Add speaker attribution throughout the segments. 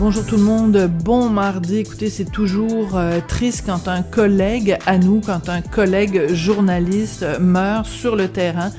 Speaker 1: Bonjour tout le monde, bon mardi. Écoutez, c'est toujours euh, triste quand un collègue à nous, quand un collègue journaliste meurt sur le terrain.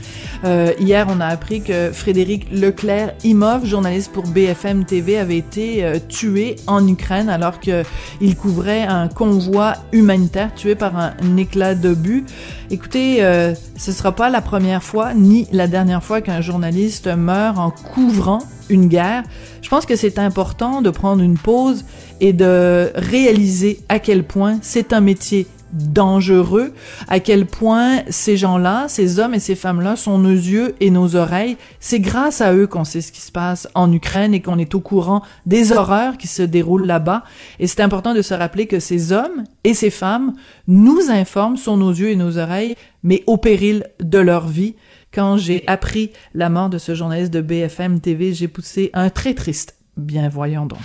Speaker 1: Euh, hier, on a appris que Frédéric Leclerc Imov, journaliste pour BFM TV, avait été euh, tué en Ukraine alors qu'il couvrait un convoi humanitaire tué par un, éclat d'obus. Écoutez, euh, ce sera pas la première fois ni la dernière fois qu'un journaliste meurt en couvrant une guerre. Je pense que c'est important de prendre une pause et de réaliser à quel point c'est un métier dangereux, à quel point ces gens-là, ces hommes et ces femmes-là sont nos yeux et nos oreilles. C'est grâce à eux qu'on sait ce qui se passe en Ukraine et qu'on est au courant des horreurs qui se déroulent là-bas. Et c'est important de se rappeler que ces hommes et ces femmes nous informent sur nos yeux et nos oreilles, mais au péril de leur vie. Quand j'ai appris la mort de ce journaliste de BFM TV, j'ai poussé un très triste. Bien voyons donc.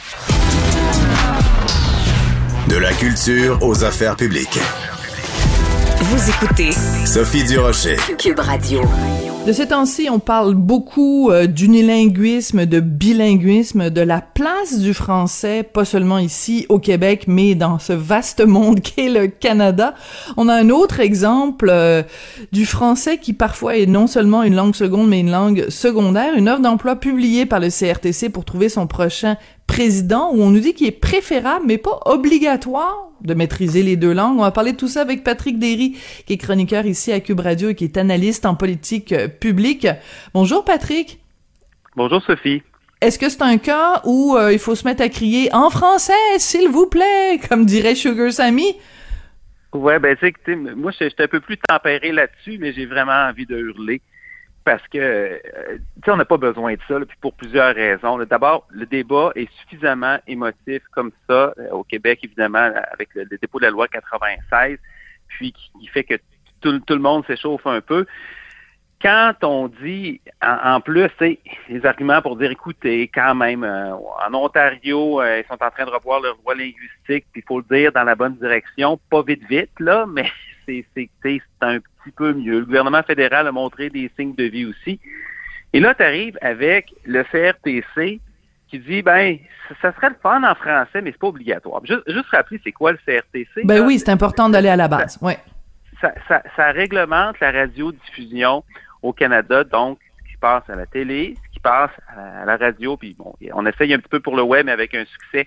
Speaker 2: De la culture aux affaires publiques.
Speaker 3: Vous écoutez
Speaker 2: Sophie Durocher.
Speaker 3: Cube Radio.
Speaker 1: De ces temps-ci, on parle beaucoup euh, d'unilinguisme, de bilinguisme, de la place du français, pas seulement ici au Québec, mais dans ce vaste monde qu'est le Canada. On a un autre exemple euh, du français qui parfois est non seulement une langue seconde, mais une langue secondaire. Une offre d'emploi publiée par le CRTC pour trouver son prochain président où on nous dit qu'il est préférable, mais pas obligatoire de maîtriser les deux langues. On va parler de tout ça avec Patrick Derry, qui est chroniqueur ici à Cube Radio et qui est analyste en politique euh, publique. Bonjour Patrick.
Speaker 4: Bonjour Sophie.
Speaker 1: Est-ce que c'est un cas où euh, il faut se mettre à crier en français, s'il vous plaît, comme dirait Sugar Sammy?
Speaker 4: Ouais, ben tu sais, moi j'étais un peu plus tempéré là-dessus, mais j'ai vraiment envie de hurler parce que, euh, on n'a pas besoin de ça, puis pour plusieurs raisons. D'abord, le débat est suffisamment émotif comme ça, euh, au Québec, évidemment, avec le, dépôt de la loi 96, puis qui, fait que tout, le monde s'échauffe un peu. Quand on dit, en, plus, c'est les arguments pour dire, écoutez, quand même, euh, en Ontario, ils sont en train de revoir leur loi linguistique, puis il faut le dire dans la bonne direction, pas vite vite, là, mais c'est un petit peu mieux. Le gouvernement fédéral a montré des signes de vie aussi. Et là, tu arrives avec le CRTC qui dit, ben, ça, serait le fun en français, mais c'est pas obligatoire. Juste, juste rappeler, c'est quoi le CRTC?
Speaker 1: Ben oui, c'est important d'aller à la base, ouais.
Speaker 4: Ça, ça, ça, réglemente la radiodiffusion au Canada, donc ce qui passe à la télé, ce qui passe à la, radio, puis bon, on essaye un petit peu pour le web, mais avec un succès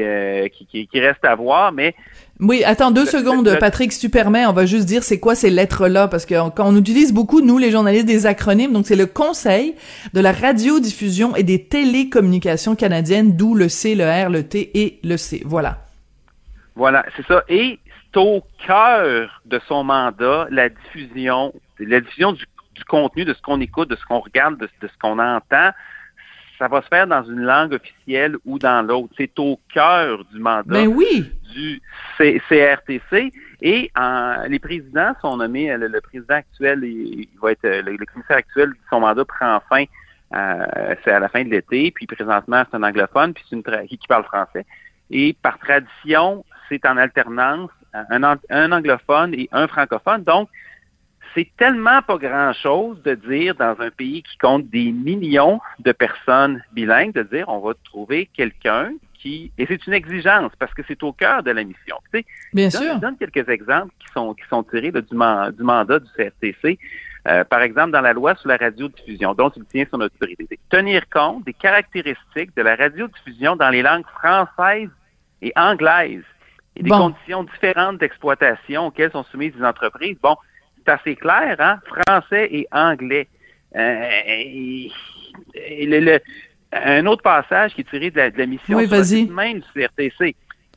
Speaker 4: euh, qui, qui, qui, reste à voir, mais...
Speaker 1: Oui, attends deux secondes, Patrick, si tu permets, on va juste dire c'est quoi ces lettres-là, parce que quand on utilise beaucoup, nous, les journalistes, des acronymes, donc c'est le Conseil de la radiodiffusion et des télécommunications canadiennes, d'où le C, le R, le T et le C. Voilà.
Speaker 4: Voilà, c'est ça. Et c'est au cœur de son mandat, la diffusion, la diffusion du, contenu, de ce qu'on écoute, de ce qu'on regarde, de ce qu'on entend, ça va se faire dans une langue officielle ou dans l'autre. C'est au cœur du mandat
Speaker 1: ben oui.
Speaker 4: du CRTC. Et les présidents sont nommés, le, président actuel, il, va être le, commissaire actuel, son mandat prend fin euh, c'est à la fin de l'été, puis présentement c'est un anglophone, puis c'est une qui, qui parle français. Et par tradition, c'est en alternance un, un anglophone et un francophone. Donc, c'est tellement pas grand-chose de dire dans un pays qui compte des millions de personnes bilingues, de dire on va trouver quelqu'un qui et c'est une exigence parce que c'est au cœur de la mission.
Speaker 1: Bien sûr.
Speaker 4: Je donne quelques exemples qui sont qui sont tirés du, mandat du CRTC. Euh, par exemple, dans la loi sur la radiodiffusion, dont il tient son autorité, tenir compte des caractéristiques de la radiodiffusion dans les langues françaises et anglaises et des conditions différentes d'exploitation auxquelles sont soumises les entreprises. Bon, c'est assez clair, hein? Français et anglais. Euh, un autre passage qui est tiré de la, mission
Speaker 1: oui,
Speaker 4: même du CRTC.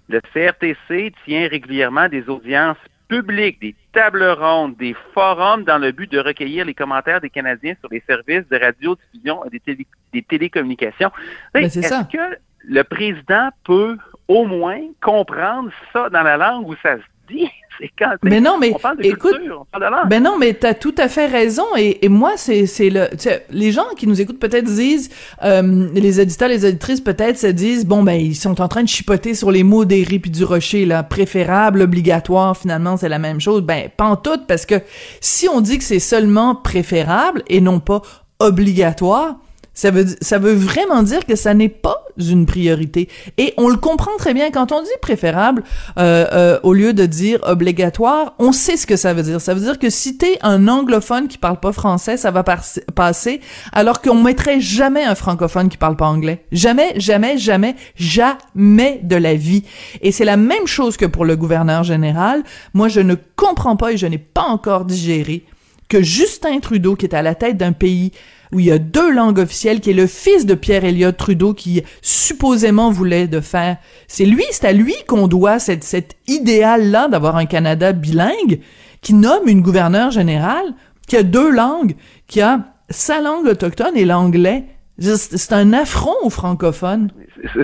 Speaker 4: Le CRTC tient régulièrement des audiences publiques, des tables rondes, des forums dans le but de recueillir les commentaires des Canadiens sur les services de radiodiffusion et des, des télécommunications.
Speaker 1: Ben,
Speaker 4: est-ce que le président peut au moins comprendre ça dans la langue où ça se dit. C'est quand
Speaker 1: mais non, mais
Speaker 4: on parle de
Speaker 1: écoute,
Speaker 4: culture, on parle de langue.
Speaker 1: Ben non, mais t'as tout à fait raison. Et, et moi, c'est c'est le. Les gens qui nous écoutent peut-être disent, euh, les éditeurs, les éditrices peut-être se disent, bon ben ils sont en train de chipoter sur les mots des puis du rocher là, préférable, obligatoire. Finalement, c'est la même chose. Ben pas en tout, parce que si on dit que c'est seulement préférable et non pas obligatoire, ça veut, ça veut vraiment dire que ça n'est pas une priorité. Et on le comprend très bien quand on dit préférable euh, euh, au lieu de dire obligatoire. On sait ce que ça veut dire. Ça veut dire que si t'es un anglophone qui parle pas français, ça va passer, alors qu'on mettrait jamais un francophone qui parle pas anglais. Jamais, jamais, jamais, jamais de la vie. Et c'est la même chose que pour le gouverneur général. Moi, je ne comprends pas et je n'ai pas encore digéré que Justin Trudeau, qui est à la tête d'un pays où il y a deux langues officielles, qui est le fils de Pierre Elliott Trudeau, qui supposément voulait de faire. C'est lui, c'est à lui qu'on doit cette, cet idéal-là d'avoir un Canada bilingue, qui nomme une gouverneure générale, qui a deux langues, qui a sa langue autochtone et l'anglais. C'est un affront aux francophones.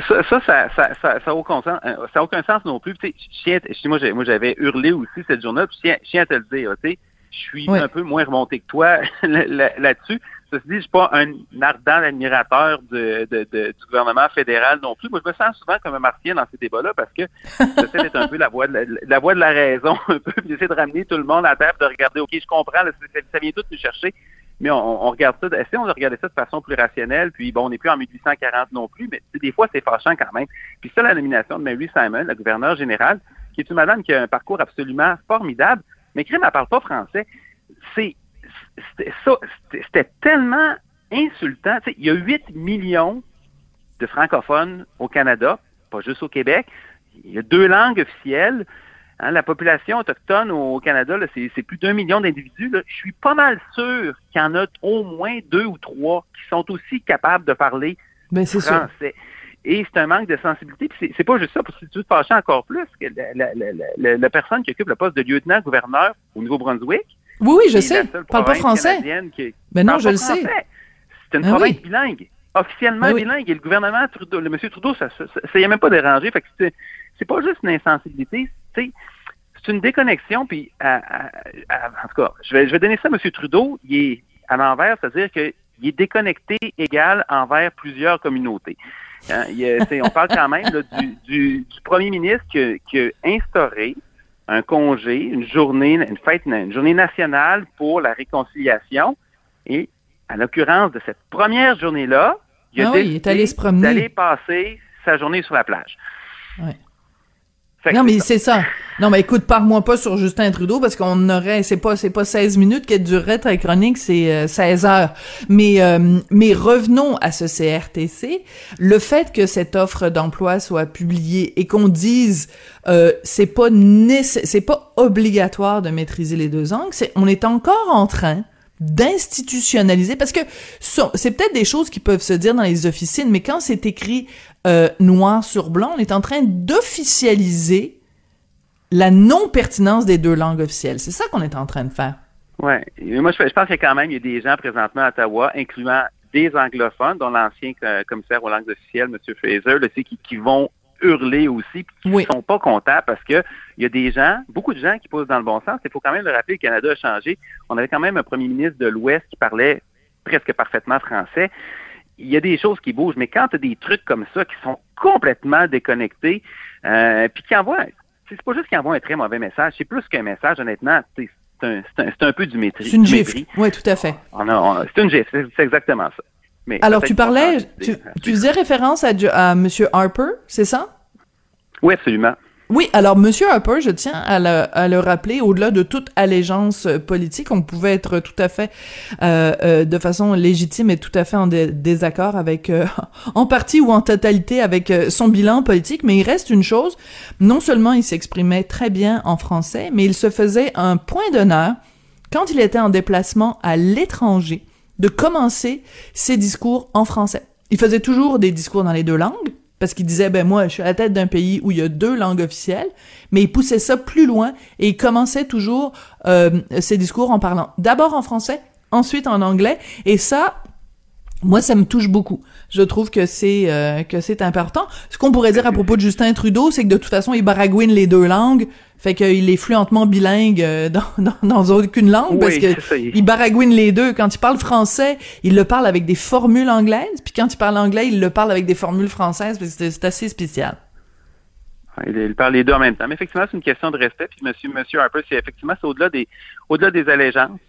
Speaker 4: Ça, ça, ça, ça, ça, ça aucun sens, euh, ça a aucun sens non plus. Tu sais, moi, j'avais hurlé aussi cette journée, puis je tiens à te le dire, tu sais, je suis un peu moins remonté que toi là-dessus. Ceci dit, je suis pas un ardent admirateur du gouvernement fédéral non plus. Moi, je me sens souvent comme un martien dans ces débats-là parce que j'essaie d'être un peu la voix de la, la, voix de la raison, un peu, puis j'essaie de ramener tout le monde à table, de regarder, OK, je comprends, ça, vient tout nous chercher, mais on, on regarde ça, essayons de regarder ça de façon plus rationnelle, puis bon, on n'est plus en 1840 non plus, mais des fois, c'est fâchant quand même. Puis ça, la nomination de Mary Simon, la gouverneure générale, qui est une madame qui a un parcours absolument formidable, mais Crime, elle parle pas français. C'est c'était tellement insultant. il y a 8 millions de francophones au Canada, pas juste au Québec. Il y a deux langues officielles. Hein, la population autochtone au Canada, c'est plus d'un million d'individus. Je suis pas mal sûr qu'il y en a au moins deux ou trois qui sont aussi capables de parler
Speaker 1: ben,
Speaker 4: français. Et c'est un manque de sensibilité. c'est pas juste ça, parce que tu te fâches encore plus que la, la, personne qui occupe le poste de lieutenant-gouverneur au Nouveau-Brunswick,
Speaker 1: oui, oui, je sais. Parle pas français. Mais ben non, je le sais.
Speaker 4: C'est une ben province bilingue, officiellement ben bilingue. Et le gouvernement Trudeau, le monsieur Trudeau, ça, ça, ça, y a même pas dérangé. Fait que c'est pas juste une insensibilité, c'est une déconnexion. Puis, en tout cas, je vais, je vais donner ça à monsieur Trudeau. Il est à l'envers, c'est-à-dire qu'il est déconnecté égal envers plusieurs communautés. Hein, on parle quand même du, du, du, premier ministre qui qui a instauré un congé, une journée, une fête, une journée nationale pour la réconciliation. Et à l'occurrence de cette première journée-là, il a
Speaker 1: ah oui,
Speaker 4: d'aller passer sa journée sur la plage.
Speaker 1: Ouais non, mais c'est ça. Non, mais écoute, pars-moi pas sur Justin Trudeau parce qu'on aurait, c'est pas, c'est pas 16 minutes qu'elle durerait ta chronique, c'est 16 euh, heures. Mais, euh, mais revenons à ce CRTC. Le fait que cette offre d'emploi soit publiée et qu'on dise, euh, c'est pas c'est pas obligatoire de maîtriser les deux langues, c'est, on est encore en train d'institutionnaliser parce que c'est peut-être des choses qui peuvent se dire dans les officines mais quand c'est écrit euh, noir sur blanc on est en train d'officialiser la non pertinence des deux langues officielles. C'est ça qu'on est en train de faire.
Speaker 4: Ouais. Moi je, pense qu'il y a quand même des gens présentement à Ottawa incluant des anglophones dont l'ancien euh, commissaire aux langues officielles M. Fraser qui vont hurler aussi, qui ne sont pas contents parce que il y a des gens, beaucoup de gens qui posent dans le bon sens. Il faut quand même le rappeler, le Canada a changé. On avait quand même un premier ministre de l'Ouest qui parlait presque parfaitement français. Il y a des choses qui bougent, mais quand tu as des trucs comme ça qui sont complètement déconnectés, euh, puis qui envoient, c'est pas juste qu'ils envoient un très mauvais message, c'est plus qu'un message, honnêtement, c'est un, un, peu du maîtrise.
Speaker 1: C'est une gifle. Oui, tout à fait.
Speaker 4: C'est une gifle, c'est exactement ça.
Speaker 1: Alors, tu parlais, tu, tu, faisais référence à, à M. Harper, c'est ça?
Speaker 4: Oui, absolument.
Speaker 1: Oui, alors Monsieur Harper, je tiens à le, à le rappeler, au-delà de toute allégeance politique, on pouvait être tout à fait, euh, euh, de façon légitime et tout à fait en désaccord avec, euh, en partie ou en totalité avec son bilan politique, mais il reste une chose, non seulement il s'exprimait très bien en français, mais il se faisait un point d'honneur quand il était en déplacement à l'étranger de commencer ses discours en français. Il faisait toujours des discours dans les deux langues, parce qu'il disait, ben moi, je suis à la tête d'un pays où il y a deux langues officielles, mais il poussait ça plus loin et il commençait toujours euh, ses discours en parlant d'abord en français, ensuite en anglais, et ça, moi, ça me touche beaucoup. Je trouve que c'est euh, que c'est important. Ce qu'on pourrait dire à propos de Justin Trudeau, c'est que de toute façon, il baragouine les deux langues Fait qu'il est fluentement bilingue euh, dans, dans, dans aucune langue parce que il baragouine les deux. Quand il parle français, il le parle avec des formules anglaises, puis quand il parle anglais, il le parle avec des formules françaises, parce que c'est assez spécial.
Speaker 4: Il, parle les deux en même temps. Mais effectivement, c'est une question de respect. Puis monsieur, monsieur Harper, c'est effectivement, c'est au-delà des, au-delà des allégeances.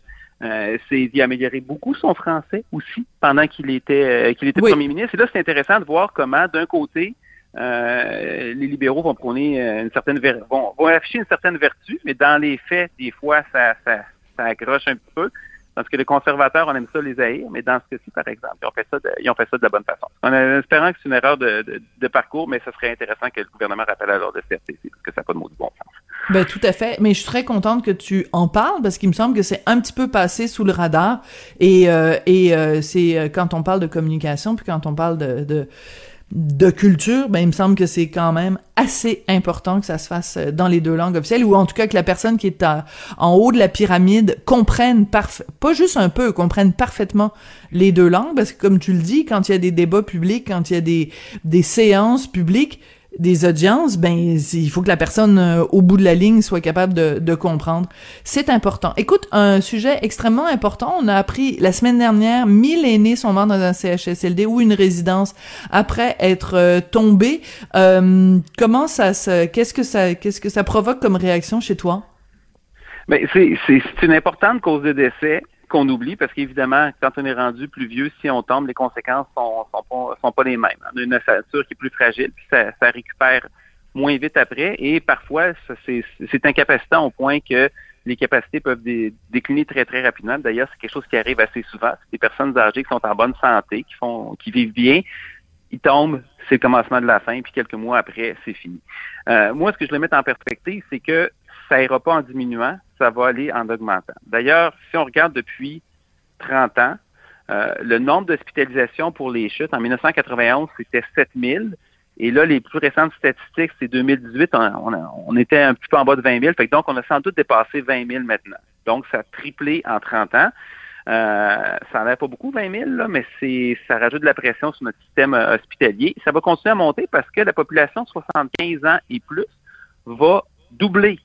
Speaker 4: Euh, c'est d'y améliorer beaucoup son français aussi pendant qu'il était, euh, qu'il était premier ministre. Et là, c'est intéressant de voir comment, d'un côté, euh, les libéraux vont prôner euh, une certaine afficher une certaine vertu, mais dans les faits, des fois, ça, accroche un petit peu. Parce que les conservateurs, on aime ça les haïr, mais dans ce cas-ci, par exemple, ils ont fait ça de, la bonne façon. En espérant que c'est une erreur de, parcours, mais ce serait intéressant que le gouvernement rappelle à l'ordre de CRTC, parce que ça n'a pas de mot de bon sens.
Speaker 1: Ben, tout à fait. Mais je suis très contente que tu en parles, parce qu'il me semble que c'est un petit peu passé sous le radar. Et, euh, c'est quand on parle de communication, puis quand on parle de de culture, ben il me semble que c'est quand même assez important que ça se fasse euh, dans les deux langues officielles, ou en tout cas que la personne qui est en haut de la pyramide comprenne pas juste un peu, comprenne parfaitement les deux langues, parce que comme tu le dis, quand il y a des débats publics, quand il y a des séances publiques, des audiences, ben il faut que la personne euh, au bout de la ligne soit capable de, comprendre. C'est important. Écoute, un sujet extrêmement important. On a appris la semaine dernière, 1000 aînés sont morts dans un CHSLD ou une résidence après être euh, tombés. Euh, comment ça se, qu'est-ce que ça, qu'est-ce que ça provoque comme réaction chez toi?
Speaker 4: Ben c'est c'est une importante cause de décès qu'on oublie parce qu'évidemment, quand on est rendu plus vieux, si on tombe, les conséquences sont, sont, pas, sont pas les mêmes. On a une ossature qui est plus fragile, puis ça, ça récupère moins vite après et parfois c'est incapacitant au point que les capacités peuvent décliner très très rapidement. D'ailleurs, c'est quelque chose qui arrive assez souvent. C'est des personnes âgées qui sont en bonne santé, qui font, qui vivent bien. Ils tombent, c'est le commencement de la fin, puis quelques mois après, c'est fini. Euh, moi, ce que je le mets en perspective, c'est que ça ira pas en diminuant, ça va aller en augmentant. D'ailleurs, si on regarde depuis 30 ans, euh, le nombre d'hospitalisations pour les chutes, en 1991, c'était 7000. Et là, les plus récentes statistiques, c'est 2018, on, était un petit peu en bas de 20 000. Fait donc, on a sans doute dépassé 20 000 maintenant. Donc, ça a triplé en 30 ans. Euh, ça n'en pas beaucoup, 20 000, là, mais ça rajoute de la pression sur notre système euh, hospitalier. Ça va continuer à monter parce que la population de 75 ans et plus va doubler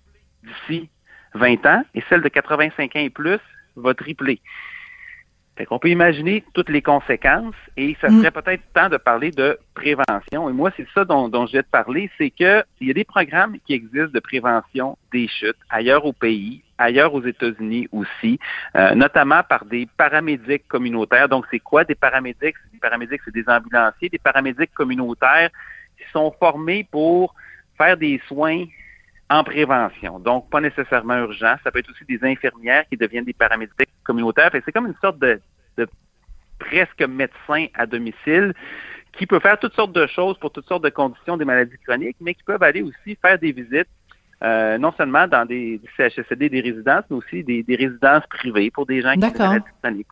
Speaker 4: d'ici 20 ans et celle de 85 ans et plus va tripler. Fait qu'on peut imaginer toutes les conséquences et ça mm. serait peut-être temps de parler de prévention. Et moi, c'est ça dont, dont je vais te parler, c'est que il y a des programmes qui existent de prévention des chutes ailleurs au pays, ailleurs aux États-Unis aussi, euh, notamment par des paramédics communautaires. Donc, c'est quoi des paramédics? Des paramédics, c'est des ambulanciers, des paramédics communautaires qui sont formés pour faire des soins en prévention. Donc, pas nécessairement urgent. Ça peut être aussi des infirmières qui deviennent des paramédics communautaires. C'est comme une sorte de, presque médecin à domicile qui peut faire toutes sortes de choses pour toutes sortes de conditions des maladies chroniques, mais qui peuvent aller aussi faire des visites euh, non seulement dans des, CHSLD, des résidences, mais aussi des, résidences privées pour des gens qui sont chroniques.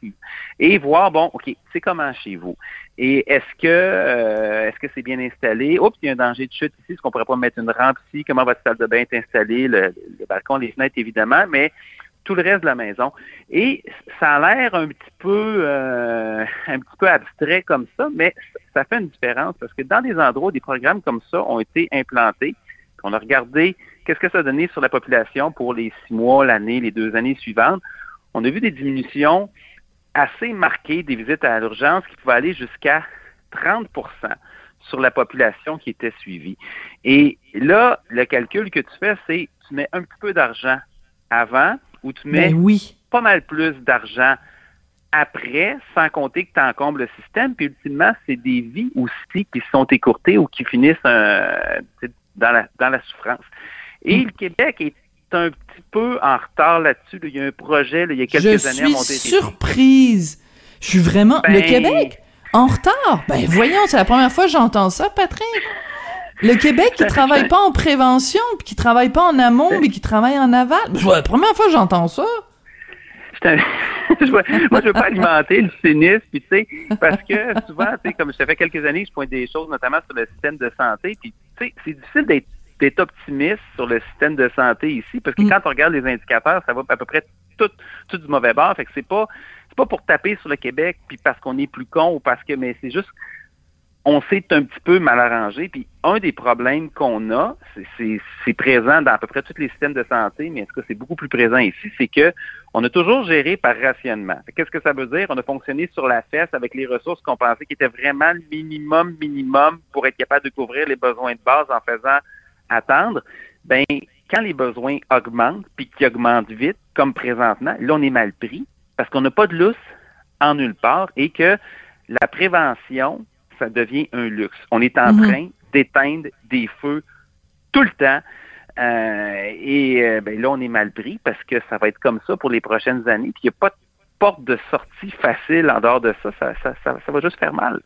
Speaker 4: Et voir, bon, OK, c'est comment chez vous? Et est-ce que euh, est-ce que c'est bien installé? Oups, il y a un danger de chute ici, est-ce qu'on pourrait pas mettre une rampe ici? Comment votre salle de bain est installée? Le, balcon, les fenêtres, évidemment, mais tout le reste de la maison. Et ça a l'air un petit peu euh, un petit peu abstrait comme ça, mais ça fait une différence parce que dans des endroits où des programmes comme ça ont été implantés, on a regardé qu'est-ce que ça a donné sur la population pour les six mois, l'année, les deux années suivantes, on a vu des diminutions assez marquées des visites à l'urgence qui pouvaient aller jusqu'à 30% sur la population qui était suivie. Et là, le calcul que tu fais, c'est tu mets un petit peu d'argent avant ou tu mets
Speaker 1: ben
Speaker 4: pas mal plus d'argent après, sans compter que tu encombles le système. Puis ultimement, c'est des vies aussi qui sont écourtées ou qui finissent euh, dans, la, dans la souffrance. Et mm. le Québec est un petit peu en retard là-dessus. Il y a un projet il y a quelques années
Speaker 1: à monter. Surprise. Je suis vraiment... le ben, Québec en retard? Ben voyons, c'est la première fois que j'entends ça, Patrick. Le Québec qui travaille pas en prévention, puis qui travaille pas en amont, mais qui travaille en aval. C'est la première fois que j'entends ça.
Speaker 4: moi, je veux pas alimenter le cynisme, puis tu sais, parce que souvent, tu sais, comme ça fait quelques années, je pointe des choses, notamment sur le système de santé, puis c'est difficile d'être d'être optimiste sur le système de santé ici, parce que mm. quand on regarde les indicateurs, ça va à peu près tout, tout du mauvais bord. Fait que c'est pas c'est pas pour taper sur le Québec puis parce qu'on est plus con ou parce que mais c'est juste on s'est un petit peu mal arrangé. Puis un des problèmes qu'on a, c'est présent dans à peu près tous les systèmes de santé, mais en tout cas, c'est beaucoup plus présent ici, c'est que on a toujours géré par rationnement. Qu'est-ce que ça veut dire? On a fonctionné sur la fesse avec les ressources qu'on pensait qui étaient vraiment le minimum, minimum pour être capable de couvrir les besoins de base en faisant attendre. Ben, quand les besoins augmentent, puis qu'ils augmentent vite, comme présentement, là, on est mal pris parce qu'on n'a pas de lousse en nulle part et que la prévention, ça devient un luxe. On est en mhm. train d'éteindre des feux tout le temps. Euh, et euh, ben là, on est mal pris parce que ça va être comme ça pour les prochaines années. Puis il n'y a pas de porte de sortie facile en dehors de ça. Ça, ça, ça va juste faire mal.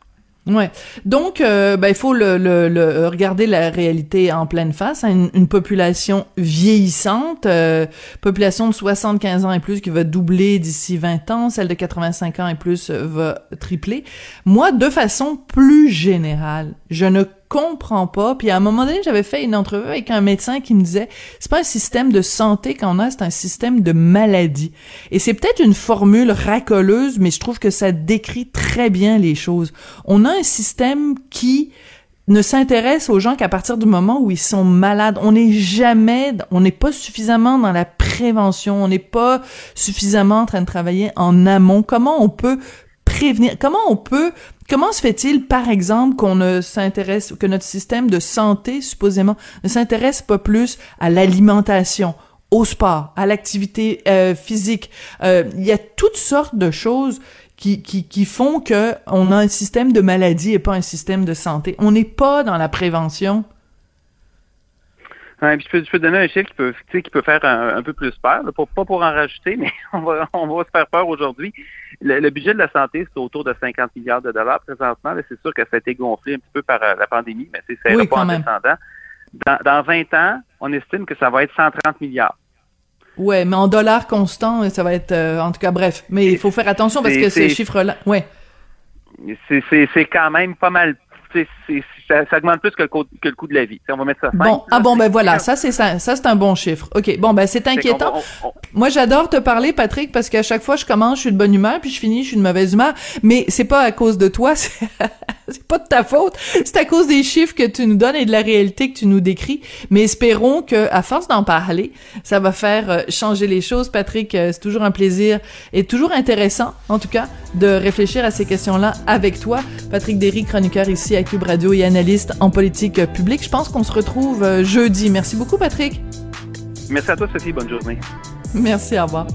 Speaker 1: Ouais. Donc, euh, ben, il faut le, le, regarder la réalité en pleine face. Hein. Une, population vieillissante, euh, population de 75 ans et plus qui va doubler d'ici 20 ans, celle de 85 ans et plus va tripler. Moi, de façon plus générale, je ne comprends pas. Puis à un moment donné, j'avais fait une entrevue avec un médecin qui me disait, c'est pas un système de santé qu'on a, c'est un système de maladie. Et c'est peut-être une formule racoleuse, mais je trouve que ça décrit très bien les choses. On a un système qui ne s'intéresse aux gens qu'à partir du moment où ils sont malades. On n'est jamais, on n'est pas suffisamment dans la prévention, on n'est pas suffisamment en train de travailler en amont. Comment on peut prévenir, comment on peut Comment se fait-il, par exemple, qu'on ne s'intéresse, que notre système de santé, supposément, ne s'intéresse pas plus à l'alimentation, au sport, à l'activité euh, physique? Euh, il y a toutes sortes de choses qui, qui, qui font que on a un système de maladie et pas un système de santé. On n'est pas dans la prévention.
Speaker 4: Ouais, puis je, peux, je peux donner un chiffre qui peut, qui peut faire un, peu plus peur, pas pour en rajouter, mais on va, on va se faire peur aujourd'hui. Le, budget de la santé, c'est autour de 50 milliards de dollars présentement. C'est sûr que ça a été gonflé un petit peu par euh, la pandémie, mais c'est oui, pas en descendant. Dans, dans 20 ans, on estime que ça va être 130 milliards.
Speaker 1: Ouais, mais en dollars constants, ça va être, euh, en tout cas, bref. Mais il faut faire attention parce que ces chiffres-là, ouais.
Speaker 4: C'est quand même pas mal ça, ça, augmente plus que le, coût, que le coût de la vie. on va mettre ça
Speaker 1: Bon, ah bon, ben voilà, ça c'est ça, ça c'est un bon chiffre. OK, bon, ben c'est inquiétant. Moi, j'adore te parler, Patrick, parce qu'à chaque fois je commence, je suis de bonne humeur, puis je finis, je suis de mauvaise humeur. Mais c'est pas à cause de toi, c'est pas de ta faute. C'est à cause des chiffres que tu nous donnes et de la réalité que tu nous décris. Mais espérons que, à force d'en parler, ça va faire euh, changer les choses. Patrick, euh, c'est toujours un plaisir et toujours intéressant, en tout cas, de réfléchir à ces questions-là avec toi. Patrick Derry, chroniqueur ici à Cube Radio et analyste en politique publique. Je pense qu'on se retrouve euh, jeudi. Merci beaucoup, Patrick.
Speaker 4: Merci à toi, Sophie. Bonne journée.
Speaker 1: Merci, au revoir.